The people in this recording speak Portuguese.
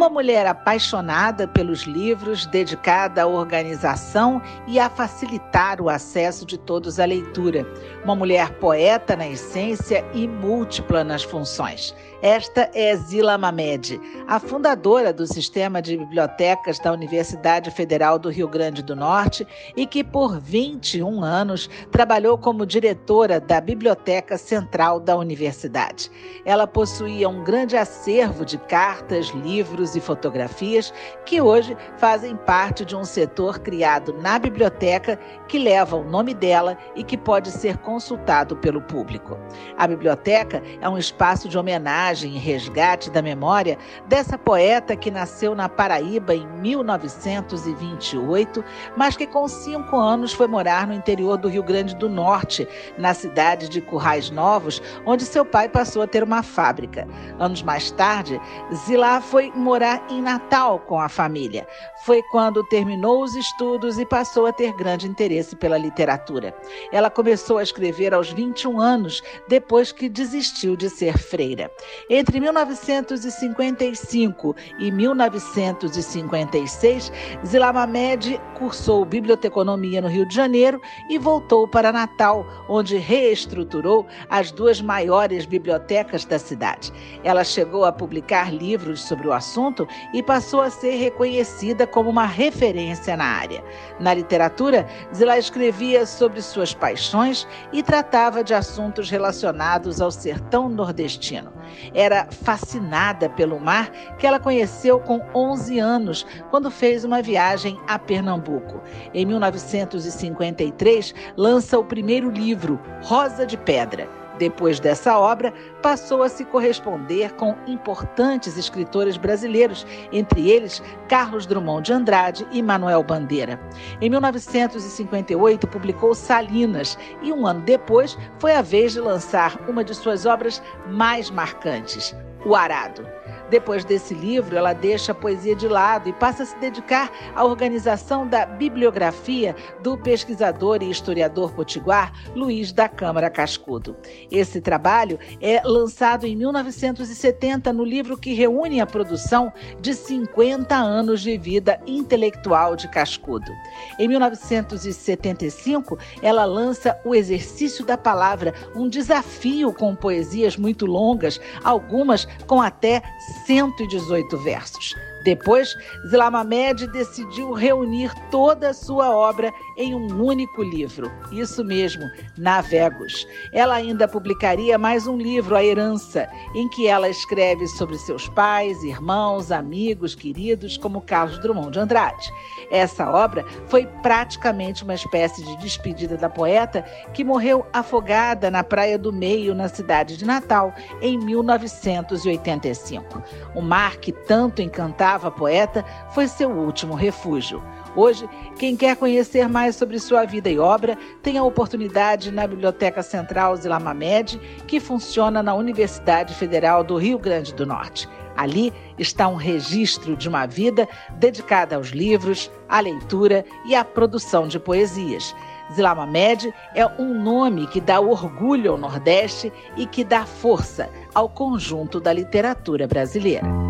Uma mulher apaixonada pelos livros, dedicada à organização e a facilitar o acesso de todos à leitura. Uma mulher poeta na essência e múltipla nas funções. Esta é Zila Mamed, a fundadora do sistema de bibliotecas da Universidade Federal do Rio Grande do Norte e que por 21 anos trabalhou como diretora da Biblioteca Central da Universidade. Ela possuía um grande acervo de cartas, livros e fotografias que hoje fazem parte de um setor criado na biblioteca que leva o nome dela e que pode ser consultado pelo público. A biblioteca é um espaço de homenagem homenagem e resgate da memória dessa poeta que nasceu na Paraíba em 1928, mas que com cinco anos foi morar no interior do Rio Grande do Norte, na cidade de Currais Novos, onde seu pai passou a ter uma fábrica. Anos mais tarde, Zilá foi morar em Natal com a família. Foi quando terminou os estudos e passou a ter grande interesse pela literatura. Ela começou a escrever aos 21 anos, depois que desistiu de ser freira. Entre 1955 e 1956, Zilamamed cursou biblioteconomia no Rio de Janeiro e voltou para Natal, onde reestruturou as duas maiores bibliotecas da cidade. Ela chegou a publicar livros sobre o assunto e passou a ser reconhecida como uma referência na área. Na literatura, Zilá escrevia sobre suas paixões e tratava de assuntos relacionados ao sertão nordestino. Era fascinada pelo mar que ela conheceu com 11 anos, quando fez uma viagem a Pernambuco. Em 1953, lança o primeiro livro, Rosa de Pedra depois dessa obra, passou a se corresponder com importantes escritores brasileiros, entre eles Carlos Drummond de Andrade e Manuel Bandeira. Em 1958, publicou Salinas e um ano depois foi a vez de lançar uma de suas obras mais marcantes, O Arado. Depois desse livro, ela deixa a poesia de lado e passa a se dedicar à organização da bibliografia do pesquisador e historiador potiguar Luiz da Câmara Cascudo. Esse trabalho é lançado em 1970 no livro que reúne a produção de 50 anos de vida intelectual de Cascudo. Em 1975, ela lança O Exercício da Palavra, um desafio com poesias muito longas, algumas com até 118 versos. Depois, Zilamamed decidiu reunir toda a sua obra em um único livro. Isso mesmo, Navegos. Ela ainda publicaria mais um livro, A Herança, em que ela escreve sobre seus pais, irmãos, amigos, queridos, como Carlos Drummond de Andrade. Essa obra foi praticamente uma espécie de despedida da poeta que morreu afogada na Praia do Meio, na cidade de Natal, em 1985. O mar que tanto encantava a poeta foi seu último refúgio. Hoje, quem quer conhecer mais sobre sua vida e obra tem a oportunidade na Biblioteca Central Zilamamed, que funciona na Universidade Federal do Rio Grande do Norte. Ali está um registro de uma vida dedicada aos livros, à leitura e à produção de poesias. Zilamamed é um nome que dá orgulho ao Nordeste e que dá força ao conjunto da literatura brasileira.